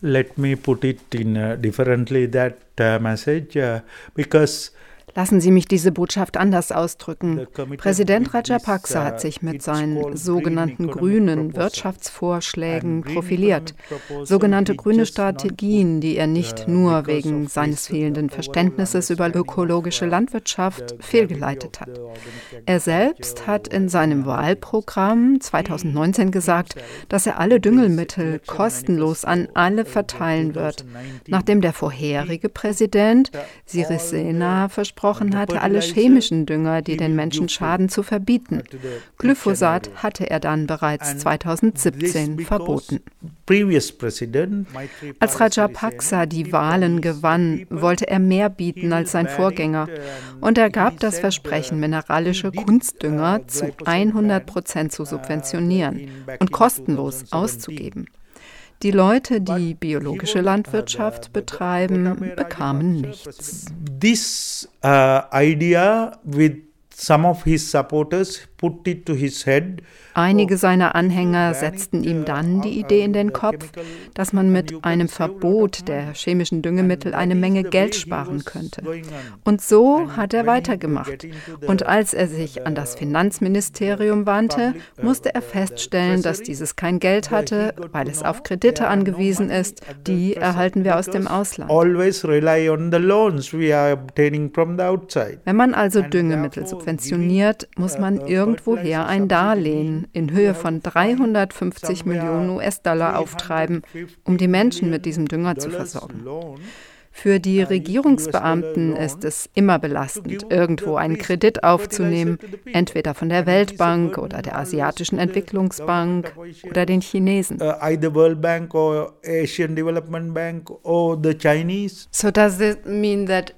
Let me put it in differently that uh, message uh, because Lassen Sie mich diese Botschaft anders ausdrücken. Präsident Rajapaksa hat sich mit seinen sogenannten grünen Wirtschaftsvorschlägen profiliert. Sogenannte grüne Strategien, die er nicht nur wegen seines fehlenden Verständnisses über ökologische Landwirtschaft fehlgeleitet hat. Er selbst hat in seinem Wahlprogramm 2019 gesagt, dass er alle Düngelmittel kostenlos an alle verteilen wird, nachdem der vorherige Präsident Sirisena versprochen versprochen hatte, alle chemischen Dünger, die den Menschen schaden, zu verbieten. Glyphosat hatte er dann bereits 2017 verboten. Als Rajapaksa die Wahlen gewann, wollte er mehr bieten als sein Vorgänger. Und er gab das Versprechen, mineralische Kunstdünger zu 100 Prozent zu subventionieren und kostenlos auszugeben. Die Leute, die biologische Landwirtschaft betreiben, bekamen nichts. This uh, idea with some of his supporters put it to his head Einige seiner Anhänger setzten ihm dann die Idee in den Kopf, dass man mit einem Verbot der chemischen Düngemittel eine Menge Geld sparen könnte. Und so hat er weitergemacht. Und als er sich an das Finanzministerium wandte, musste er feststellen, dass dieses kein Geld hatte, weil es auf Kredite angewiesen ist. Die erhalten wir aus dem Ausland. Wenn man also Düngemittel subventioniert, muss man irgendwoher ein Darlehen in Höhe von 350 Millionen US-Dollar auftreiben, um die Menschen mit diesem Dünger zu versorgen. Für die Regierungsbeamten ist es immer belastend, irgendwo einen Kredit aufzunehmen, entweder von der Weltbank oder der Asiatischen Entwicklungsbank oder den Chinesen. Uh,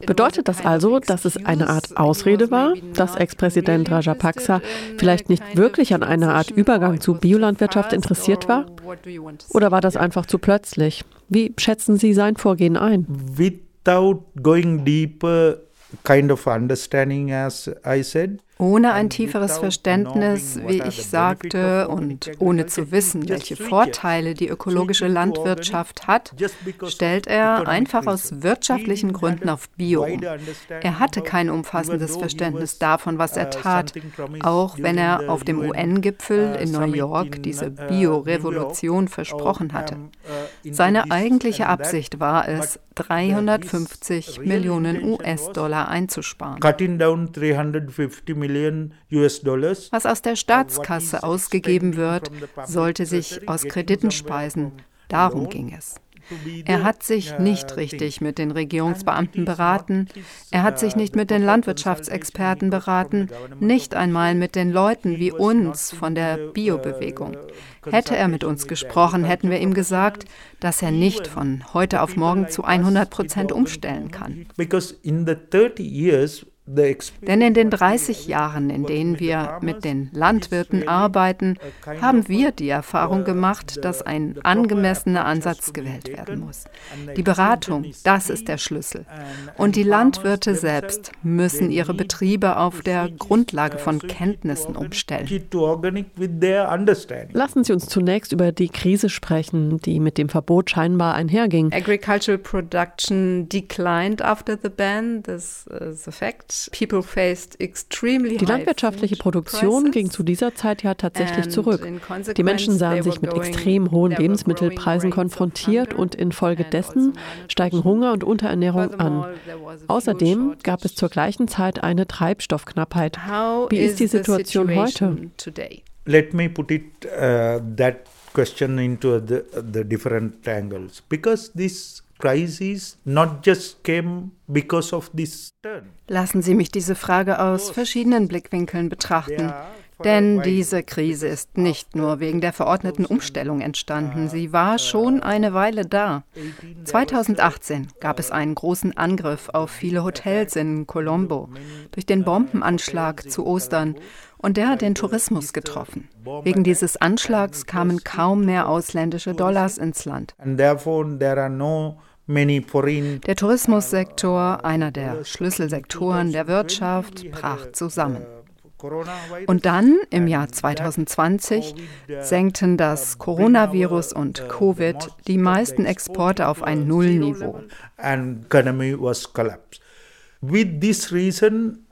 Bedeutet das also, dass es eine Art Ausrede war, dass Ex-Präsident Rajapaksa vielleicht nicht wirklich an einer Art Übergang zu Biolandwirtschaft interessiert war? Oder war das einfach zu plötzlich? Wie schätzen Sie sein Vorgehen ein? Without going deeper kind of understanding, as I said, ohne ein tieferes Verständnis, wie ich sagte, und ohne zu wissen, welche Vorteile die ökologische Landwirtschaft hat, stellt er einfach aus wirtschaftlichen Gründen auf Bio um. Er hatte kein umfassendes Verständnis davon, was er tat, auch wenn er auf dem UN-Gipfel in New York diese Bio-Revolution versprochen hatte. Seine eigentliche Absicht war es, 350 Millionen US-Dollar einzusparen. Was aus der Staatskasse ausgegeben wird, sollte sich aus Krediten speisen. Darum ging es. Er hat sich nicht richtig mit den Regierungsbeamten beraten, er hat sich nicht mit den Landwirtschaftsexperten beraten, nicht einmal mit den Leuten wie uns von der Biobewegung. Hätte er mit uns gesprochen, hätten wir ihm gesagt, dass er nicht von heute auf morgen zu 100 Prozent umstellen kann. Because in the 30 years denn in den 30 Jahren, in denen wir mit den Landwirten arbeiten, haben wir die Erfahrung gemacht, dass ein angemessener Ansatz gewählt werden muss. Die Beratung, das ist der Schlüssel. Und die Landwirte selbst müssen ihre Betriebe auf der Grundlage von Kenntnissen umstellen. Lassen Sie uns zunächst über die Krise sprechen, die mit dem Verbot scheinbar einherging. Agricultural production declined after the ban. This is a fact. Die landwirtschaftliche Produktion ging zu dieser Zeit ja tatsächlich zurück. Die Menschen sahen sich mit extrem hohen Lebensmittelpreisen konfrontiert und infolgedessen steigen Hunger und Unterernährung an. Außerdem gab es zur gleichen Zeit eine Treibstoffknappheit. Wie ist die Situation heute? Let me put it uh, that question into the, the different angles because this crisis not just came because of this turn. Lassen Sie mich diese Frage aus verschiedenen Blickwinkeln betrachten. Denn diese Krise ist nicht nur wegen der verordneten Umstellung entstanden, sie war schon eine Weile da. 2018 gab es einen großen Angriff auf viele Hotels in Colombo durch den Bombenanschlag zu Ostern und der hat den Tourismus getroffen. Wegen dieses Anschlags kamen kaum mehr ausländische Dollars ins Land. Der Tourismussektor, einer der Schlüsselsektoren der Wirtschaft, brach zusammen. Und dann im Jahr 2020 senkten das Coronavirus und Covid die meisten Exporte auf ein Nullniveau. With this reason,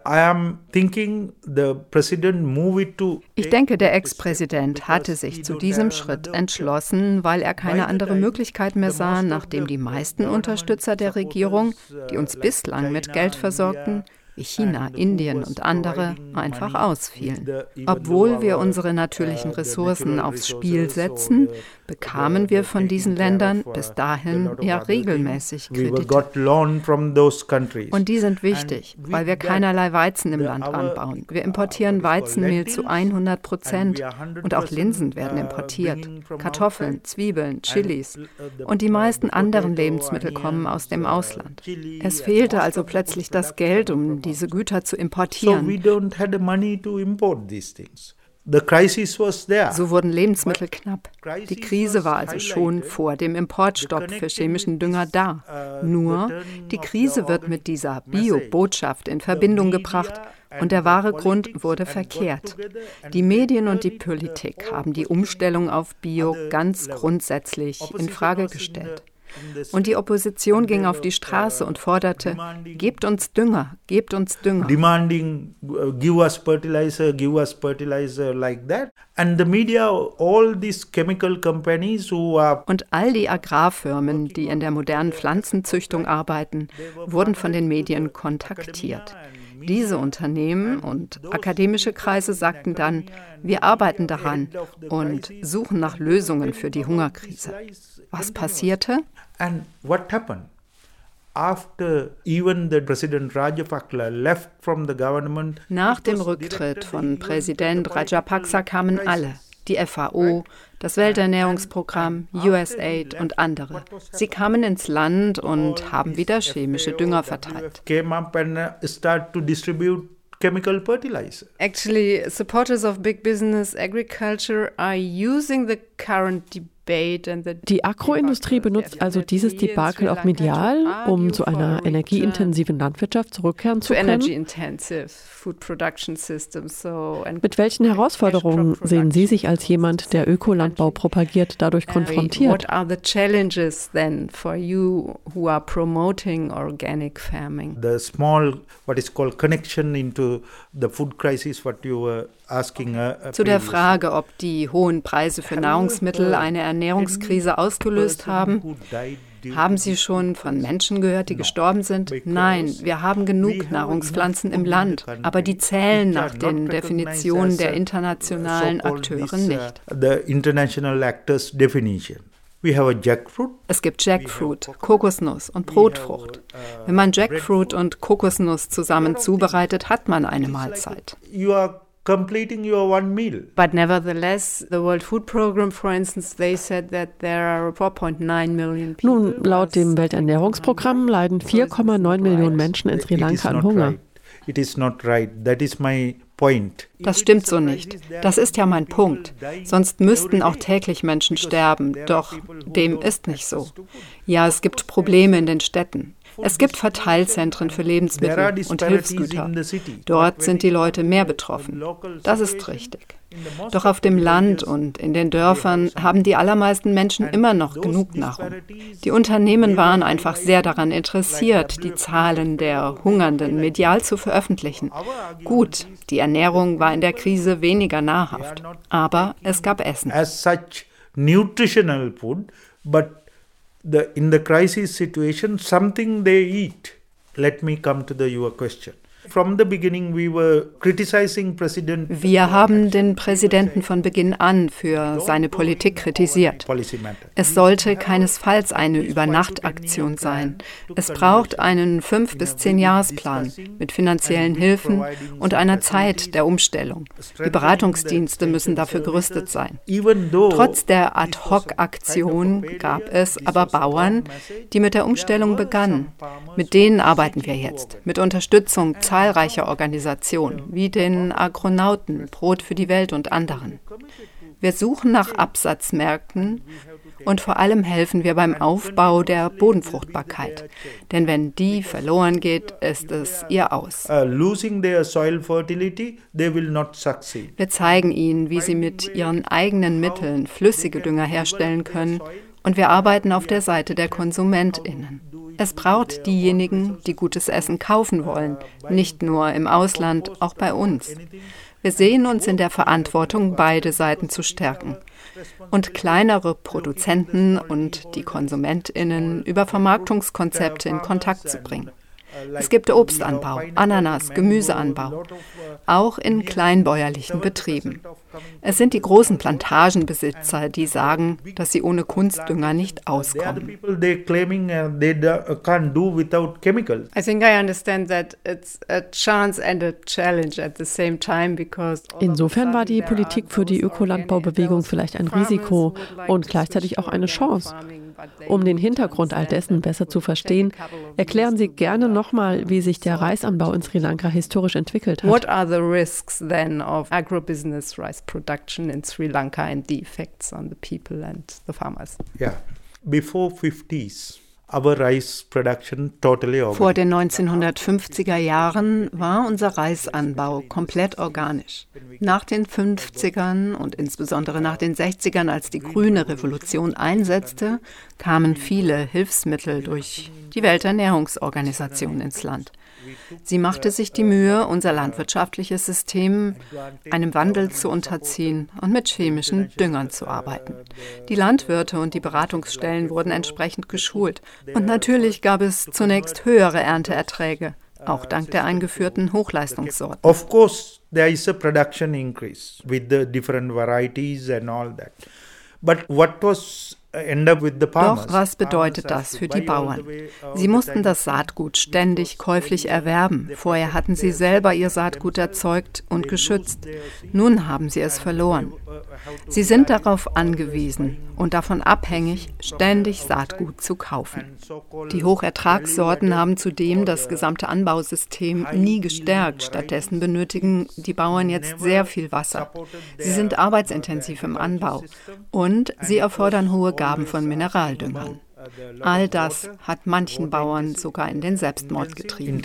ich denke, der Ex-Präsident hatte sich zu diesem Schritt entschlossen, weil er keine andere Möglichkeit mehr sah, nachdem die meisten Unterstützer der Regierung, die uns bislang mit Geld versorgten, wie China, Indien und andere einfach ausfielen. Obwohl wir unsere natürlichen Ressourcen aufs Spiel setzen, bekamen wir von diesen Ländern bis dahin ja regelmäßig Kredite. Und die sind wichtig, weil wir keinerlei Weizen im Land anbauen. Wir importieren Weizenmehl zu 100 Prozent und auch Linsen werden importiert, Kartoffeln, Zwiebeln, Chilis und die meisten anderen Lebensmittel kommen aus dem Ausland. Es fehlte also plötzlich das Geld, um diese Güter zu importieren. So wurden Lebensmittel knapp. Die Krise war also schon vor dem Importstopp für chemischen Dünger da. Uh, Nur, die Krise wird mit dieser Bio-Botschaft in Verbindung gebracht und der wahre Grund wurde verkehrt. Die Medien und die Politik haben die Umstellung auf Bio ganz grundsätzlich in Frage gestellt. Und die Opposition ging auf die Straße und forderte, gebt uns Dünger, gebt uns Dünger. Demanding, uh, give us fertilizer, give us fertilizer like that. And the media, all these chemical companies who are Und all die Agrarfirmen, die in der modernen Pflanzenzüchtung arbeiten, wurden von den Medien kontaktiert. Diese Unternehmen und akademische Kreise sagten dann, wir arbeiten daran und suchen nach Lösungen für die Hungerkrise. Was passierte? And what happened? Nach dem Rücktritt von Präsident Rajapaksa kamen alle, die FAO, das Welternährungsprogramm, USAID und andere. Sie kamen ins Land und haben wieder chemische Dünger verteilt. chemical fertilizer. Actually, supporters of big business agriculture are using the current debate die Agroindustrie benutzt also dieses Debakel auch medial, um zu einer energieintensiven Landwirtschaft zurückkehren zu können. Mit welchen Herausforderungen sehen Sie sich als jemand, der Ökolandbau propagiert, dadurch konfrontiert? What are the challenges then for you who are promoting organic farming? The small, what is called connection into the food crisis, what you were Zu der Frage, ob die hohen Preise für Nahrungsmittel eine Ernährungskrise ausgelöst haben, haben Sie schon von Menschen gehört, die gestorben sind? Nein, wir haben genug Nahrungspflanzen im Land, aber die zählen nach den Definitionen der internationalen Akteure nicht. Es gibt Jackfruit, Kokosnuss und Brotfrucht. Wenn man Jackfruit und Kokosnuss zusammen zubereitet, hat man eine Mahlzeit completing your one meal. But nevertheless, the World Food Program, for instance, they said that there are 4.9 million people. Nun, laut dem Welternährungsprogramm leiden 4,9 Millionen Menschen in Sri Lanka an Hunger. It is not right. That is my point. Das stimmt so nicht. Das ist ja mein Punkt. Sonst müssten auch täglich Menschen sterben. Doch dem ist nicht so. Ja, es gibt Probleme in den Städten. Es gibt Verteilzentren für Lebensmittel und Hilfsgüter. Dort sind die Leute mehr betroffen. Das ist richtig. Doch auf dem Land und in den Dörfern haben die allermeisten Menschen immer noch genug Nahrung. Die Unternehmen waren einfach sehr daran interessiert, die Zahlen der Hungernden medial zu veröffentlichen. Gut, die Ernährung war in der Krise weniger nahrhaft, aber es gab Essen. As such nutritional food, but the in the crisis situation something they eat. Let me come to the your question Wir haben den Präsidenten von Beginn an für seine Politik kritisiert. Es sollte keinesfalls eine Übernachtaktion sein. Es braucht einen fünf bis zehn Jahresplan mit finanziellen Hilfen und einer Zeit der Umstellung. Die Beratungsdienste müssen dafür gerüstet sein. Trotz der Ad-hoc-Aktion gab es aber Bauern, die mit der Umstellung begannen. Mit denen arbeiten wir jetzt, mit Unterstützung zahlreicher Organisationen wie den Agronauten, Brot für die Welt und anderen. Wir suchen nach Absatzmärkten Und vor allem helfen wir beim Aufbau der Bodenfruchtbarkeit. Denn wenn die verloren geht, ist es ihr Aus. Uh, wir zeigen ihnen, wie sie mit ihren eigenen Mitteln flüssige Dünger herstellen können. Und wir arbeiten auf der Seite der KonsumentInnen. Es braucht diejenigen, die gutes Essen kaufen wollen, nicht nur im Ausland, auch bei uns. Wir sehen uns in der Verantwortung, beide Seiten zu stärken und kleinere Produzenten und die Konsumentinnen über Vermarktungskonzepte in Kontakt zu bringen. Es gibt Obstanbau, Ananas, Gemüseanbau, auch in kleinbäuerlichen Betrieben. Es sind die großen Plantagenbesitzer, die sagen, dass sie ohne Kunstdünger nicht auskommen. Uh, Insofern war die Politik für die Ökolandbaubewegung vielleicht ein Risiko und gleichzeitig auch eine Chance. Um den Hintergrund all dessen besser zu verstehen, erklären Sie gerne nochmal, wie sich der Reisanbau in Sri Lanka historisch entwickelt hat. What are the risks then of agribusiness rice production in Sri Lanka and the effects on the people and the farmers? Yeah, before 50s. Vor den 1950er Jahren war unser Reisanbau komplett organisch. Nach den 50ern und insbesondere nach den 60ern, als die grüne Revolution einsetzte, kamen viele Hilfsmittel durch die Welternährungsorganisation ins Land. Sie machte sich die Mühe, unser landwirtschaftliches System einem Wandel zu unterziehen und mit chemischen Düngern zu arbeiten. Die Landwirte und die Beratungsstellen wurden entsprechend geschult. Und natürlich gab es zunächst höhere Ernteerträge, auch dank der eingeführten Hochleistungssorten. Of course, there is a production increase with the different varieties and all that. But what was doch was bedeutet das für die Bauern? Sie mussten das Saatgut ständig käuflich erwerben. Vorher hatten sie selber ihr Saatgut erzeugt und geschützt. Nun haben sie es verloren. Sie sind darauf angewiesen und davon abhängig, ständig Saatgut zu kaufen. Die Hochertragssorten haben zudem das gesamte Anbausystem nie gestärkt. Stattdessen benötigen die Bauern jetzt sehr viel Wasser. Sie sind arbeitsintensiv im Anbau und sie erfordern hohe Gaben von Mineraldüngern. All das hat manchen Bauern sogar in den Selbstmord getrieben.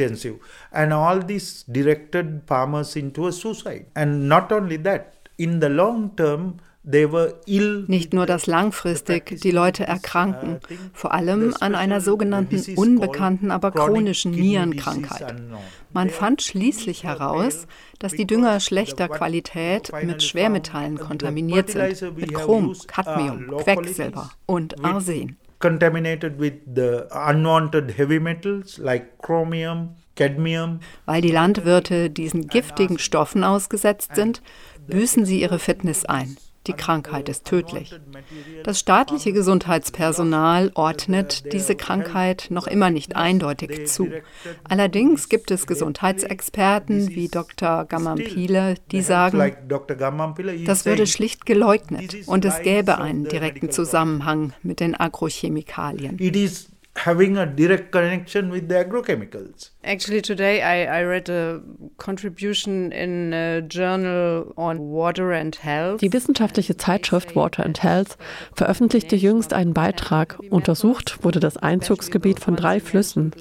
And all this directed farmers into a suicide. And not only that, in the long term, nicht nur, dass langfristig die Leute erkranken, vor allem an einer sogenannten unbekannten, aber chronischen Nierenkrankheit. Man fand schließlich heraus, dass die Dünger schlechter Qualität mit Schwermetallen kontaminiert sind, mit Chrom, Cadmium, Quecksilber und Arsen. Contaminated with the unwanted heavy metals like chromium, cadmium. Weil die Landwirte diesen giftigen Stoffen ausgesetzt sind, büßen sie ihre Fitness ein. Die Krankheit ist tödlich. Das staatliche Gesundheitspersonal ordnet diese Krankheit noch immer nicht eindeutig zu. Allerdings gibt es Gesundheitsexperten wie Dr. Gamampile, die sagen, das würde schlicht geleugnet und es gäbe einen direkten Zusammenhang mit den Agrochemikalien having a direct connection with the agrochemicals. Actually, today I, I read a contribution in a journal on water and health. Die wissenschaftliche Zeitschrift Water and Health veröffentlichte jüngst einen Beitrag. Untersucht wurde das Einzugsgebiet von drei Flüssen.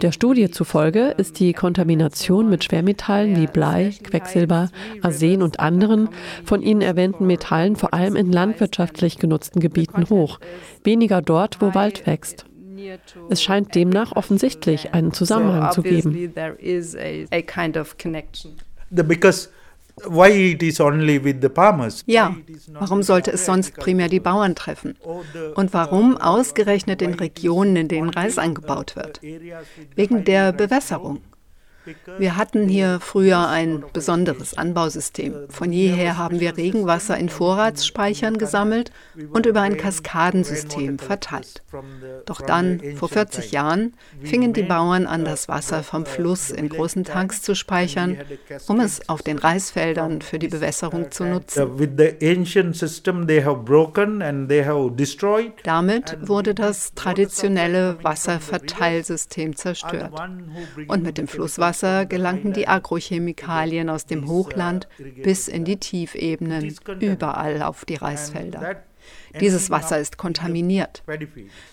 Der Studie zufolge ist die Kontamination mit Schwermetallen wie Blei, Quecksilber, Arsen und anderen von Ihnen erwähnten Metallen vor allem in landwirtschaftlich genutzten Gebieten hoch, weniger dort, wo Wald wächst. Es scheint demnach offensichtlich einen Zusammenhang zu geben. Ja, warum sollte es sonst primär die Bauern treffen? Und warum ausgerechnet in Regionen, in denen Reis angebaut wird? Wegen der Bewässerung. Wir hatten hier früher ein besonderes Anbausystem. Von jeher haben wir Regenwasser in Vorratsspeichern gesammelt und über ein Kaskadensystem verteilt. Doch dann, vor 40 Jahren, fingen die Bauern an, das Wasser vom Fluss in großen Tanks zu speichern, um es auf den Reisfeldern für die Bewässerung zu nutzen. Damit wurde das traditionelle Wasserverteilsystem zerstört. Und mit dem Flusswasser Wasser gelangten die Agrochemikalien aus dem Hochland bis in die Tiefebenen, überall auf die Reisfelder. Dieses Wasser ist kontaminiert.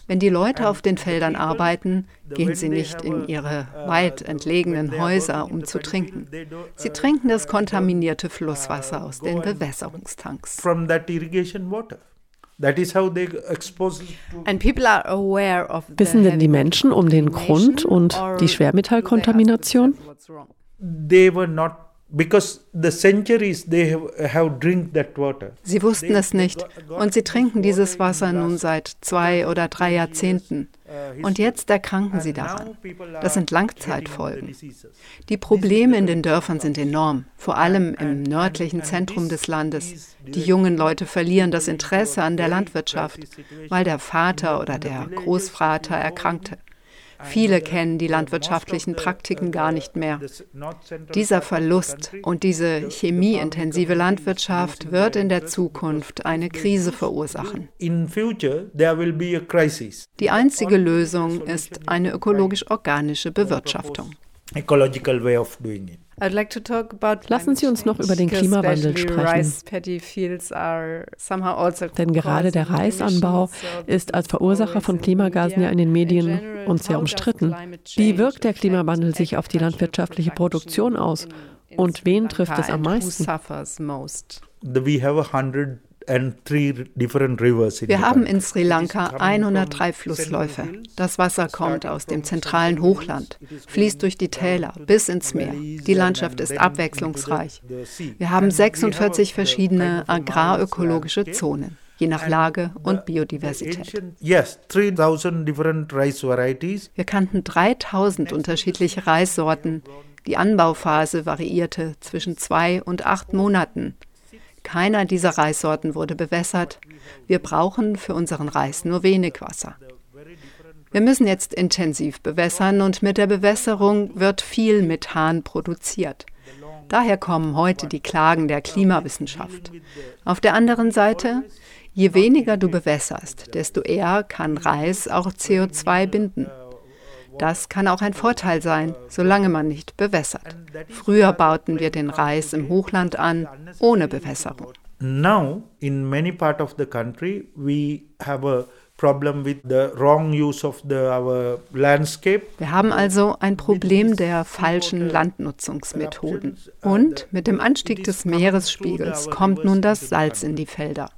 Wenn die Leute auf den Feldern arbeiten, gehen sie nicht in ihre weit entlegenen Häuser, um zu trinken. Sie trinken das kontaminierte Flusswasser aus den Bewässerungstanks. Wissen denn die Menschen um den Grund und die Schwermetallkontamination? They were not because the centuries they have, have drink that water. Sie wussten es nicht und sie trinken dieses Wasser nun seit zwei oder drei Jahrzehnten. Und jetzt erkranken sie daran. Das sind Langzeitfolgen. Die Probleme in den Dörfern sind enorm, vor allem im nördlichen Zentrum des Landes. Die jungen Leute verlieren das Interesse an der Landwirtschaft, weil der Vater oder der Großvater erkrankte. Viele kennen die landwirtschaftlichen Praktiken gar nicht mehr. Dieser Verlust und diese chemieintensive Landwirtschaft wird in der Zukunft eine Krise verursachen. Die einzige Lösung ist eine ökologisch-organische Bewirtschaftung. It. Lassen Sie uns noch über den Klimawandel sprechen. Also Denn gerade der Reisanbau ist als Verursacher von Klimagasen ja in den Medien und sehr umstritten. Wie wirkt der Klimawandel sich auf die landwirtschaftliche Produktion aus? Und wen trifft es am meisten? We have a hundred wir haben in Sri Lanka 103 Flussläufe. Das Wasser kommt aus dem zentralen Hochland, fließt durch die Täler bis ins Meer. Die Landschaft ist abwechslungsreich. Wir haben 46 verschiedene agrarökologische Zonen je nach Lage und Biodiversität. Wir kannten 3000 unterschiedliche Reissorten. Die Anbauphase variierte zwischen zwei und acht Monaten. Keiner dieser Reissorten wurde bewässert. Wir brauchen für unseren Reis nur wenig Wasser. Wir müssen jetzt intensiv bewässern und mit der Bewässerung wird viel Methan produziert. Daher kommen heute die Klagen der Klimawissenschaft. Auf der anderen Seite, je weniger du bewässerst, desto eher kann Reis auch CO2 binden. Das kann auch ein Vorteil sein, solange man nicht bewässert. Früher bauten wir den Reis im Hochland an, ohne Bewässerung. Now, in many part of the country, we have a wir haben also ein Problem der falschen Landnutzungsmethoden. Und mit dem Anstieg des Meeresspiegels kommt nun das Salz in die Felder.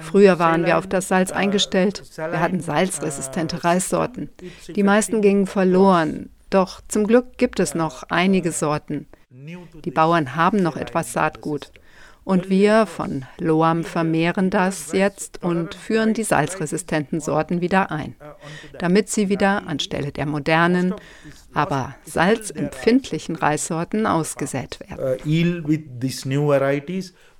Früher waren wir auf das Salz eingestellt. Wir hatten salzresistente Reissorten. Die meisten gingen verloren. Doch zum Glück gibt es noch einige Sorten. Die Bauern haben noch etwas Saatgut. Und wir von Loam vermehren das jetzt und führen die salzresistenten Sorten wieder ein, damit sie wieder anstelle der modernen, aber salzempfindlichen Reissorten ausgesät werden. Uh,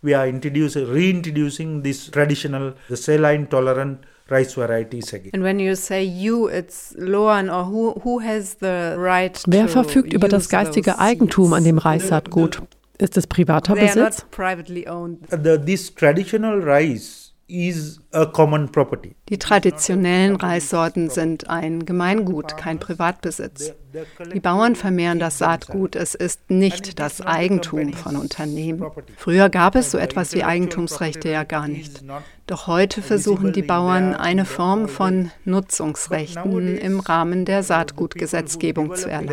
we are reintroducing this traditional, the saline tolerant rice varieties again. And when you say you, it's Loan or who, who has the right Wer verfügt über das geistige Eigentum an dem Reissaatgut? Ist es privater Besitz? The, this traditional rice die traditionellen Reissorten sind ein Gemeingut, kein Privatbesitz. Die Bauern vermehren das Saatgut, es ist nicht das Eigentum von Unternehmen. Früher gab es so etwas wie Eigentumsrechte ja gar nicht. Doch heute versuchen die Bauern eine Form von Nutzungsrechten im Rahmen der Saatgutgesetzgebung zu erlangen.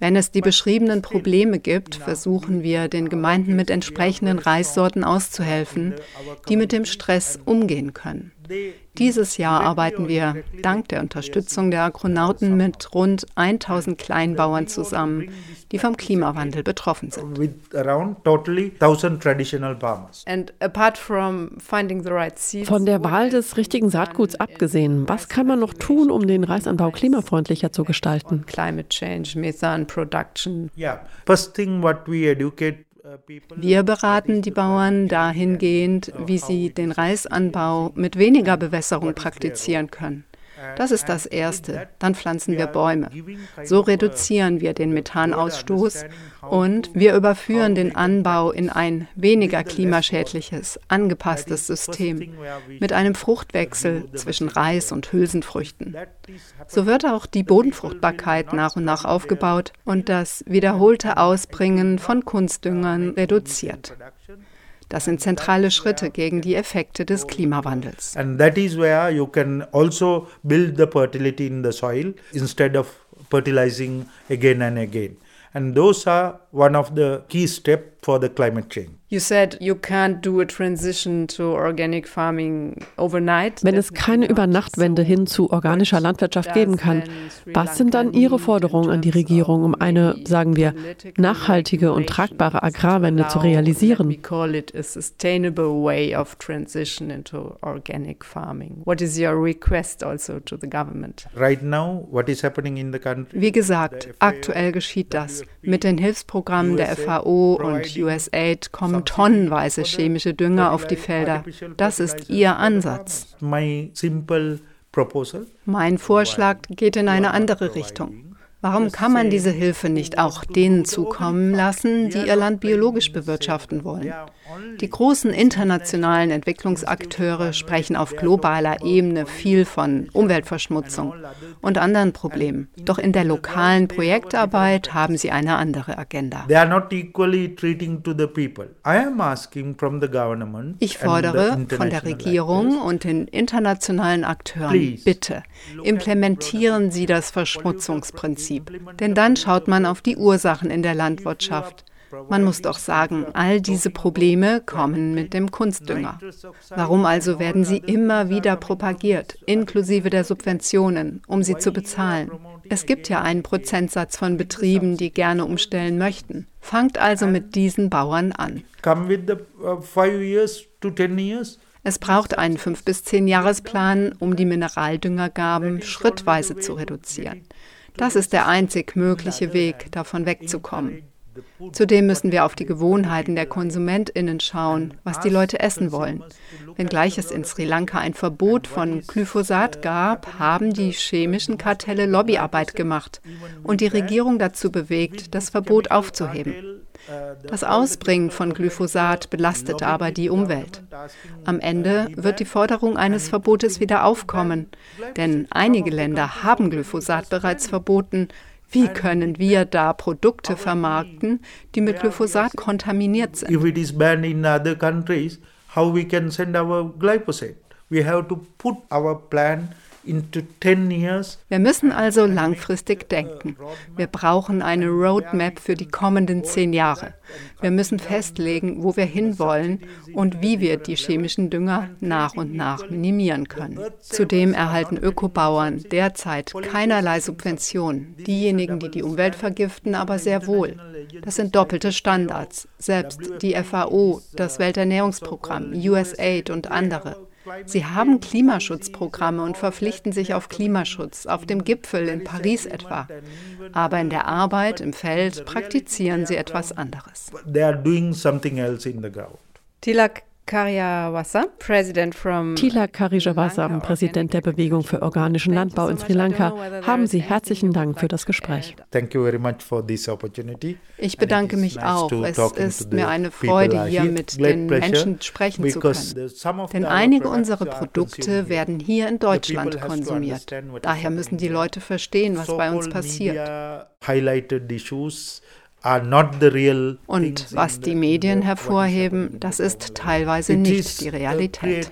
Wenn es die beschriebenen Probleme gibt, versuchen wir, den Gemeinden mit entsprechenden Reissorten auszuhelfen, die mit dem Stress umgehen können. Dieses Jahr arbeiten wir, dank der Unterstützung der Agronauten, mit rund 1000 Kleinbauern zusammen, die vom Klimawandel betroffen sind. Von der Wahl des richtigen Saatguts abgesehen, was kann man noch tun, um den Reisanbau klimafreundlicher zu gestalten? Climate change, methane production. Yeah, first thing what we educate wir beraten die Bauern dahingehend, wie sie den Reisanbau mit weniger Bewässerung praktizieren können. Das ist das Erste. Dann pflanzen wir Bäume. So reduzieren wir den Methanausstoß und wir überführen den Anbau in ein weniger klimaschädliches, angepasstes System mit einem Fruchtwechsel zwischen Reis und Hülsenfrüchten. So wird auch die Bodenfruchtbarkeit nach und nach aufgebaut und das wiederholte Ausbringen von Kunstdüngern reduziert. Das sind zentrale Schritte gegen die Effekte des Klimawandels. And that is where you can also build the fertility in the soil instead of fertilizing again and again. And those are one of the key steps for the climate change. You said you can't do a transition to organic farming overnight. Wenn es keine Übernachtwende hin zu organischer Landwirtschaft geben kann, was sind dann Ihre Forderungen an die Regierung, um eine, sagen wir, nachhaltige und tragbare Agrarwende zu realisieren? We call it a sustainable way of transition into organic farming. What is your request also to the government? Right now, what is happening in the country? Wie gesagt, aktuell geschieht das. Mit den Hilfsprogrammen der FAO und USAID kommen kommen tonnenweise chemische Dünger auf die Felder. Das ist Ihr Ansatz. Mein Vorschlag geht in eine andere Richtung. Warum kann man diese Hilfe nicht auch denen zukommen lassen, die ihr Land biologisch bewirtschaften wollen? Die großen internationalen Entwicklungsakteure sprechen auf globaler Ebene viel von Umweltverschmutzung und anderen Problemen. Doch in der lokalen Projektarbeit haben sie eine andere Agenda. Ich fordere von der Regierung und den internationalen Akteuren, bitte, implementieren Sie das Verschmutzungsprinzip. Prinzip. Denn dann schaut man auf die Ursachen in der Landwirtschaft. Man muss doch sagen, all diese Probleme kommen mit dem Kunstdünger. Warum also werden sie immer wieder propagiert, inklusive der Subventionen, um sie zu bezahlen? Es gibt ja einen Prozentsatz von Betrieben, die gerne umstellen möchten. Fangt also mit diesen Bauern an. Uh, es braucht einen 5- bis 10-Jahresplan, um die Mineraldüngergaben schrittweise zu reduzieren. Das ist der einzig mögliche Weg, davon wegzukommen. Zudem müssen wir auf die Gewohnheiten der Konsumentinnen schauen, was die Leute essen wollen. Wenngleich es in Sri Lanka ein Verbot von Glyphosat gab, haben die chemischen Kartelle Lobbyarbeit gemacht und die Regierung dazu bewegt, das Verbot aufzuheben. Das Ausbringen von Glyphosat belastet aber die Umwelt. Am Ende wird die Forderung eines Verbotes wieder aufkommen, denn einige Länder haben Glyphosat bereits verboten. Wie können wir da Produkte vermarkten, die mit Glyphosat kontaminiert sind? If it in other countries, how we can send our glyphosate? We have to put our plan wir müssen also langfristig denken. Wir brauchen eine Roadmap für die kommenden zehn Jahre. Wir müssen festlegen, wo wir hinwollen und wie wir die chemischen Dünger nach und nach minimieren können. Zudem erhalten Ökobauern derzeit keinerlei Subventionen. Diejenigen, die die Umwelt vergiften, aber sehr wohl. Das sind doppelte Standards. Selbst die FAO, das Welternährungsprogramm, USAID und andere. Sie haben Klimaschutzprogramme und verpflichten sich auf Klimaschutz, auf dem Gipfel in Paris etwa. Aber in der Arbeit, im Feld, praktizieren sie etwas anderes. Tilak Karyawasa, President from Tilak Karyawasa, Präsident der Bewegung für organischen Landbau in Sri Lanka, haben Sie herzlichen Dank für das Gespräch. Ich bedanke mich auch. Es ist mir eine Freude, hier mit den Menschen sprechen zu können. Denn einige unserer Produkte werden hier in Deutschland konsumiert. Daher müssen die Leute verstehen, was bei uns passiert. Und was die Medien hervorheben, das ist teilweise nicht die Realität.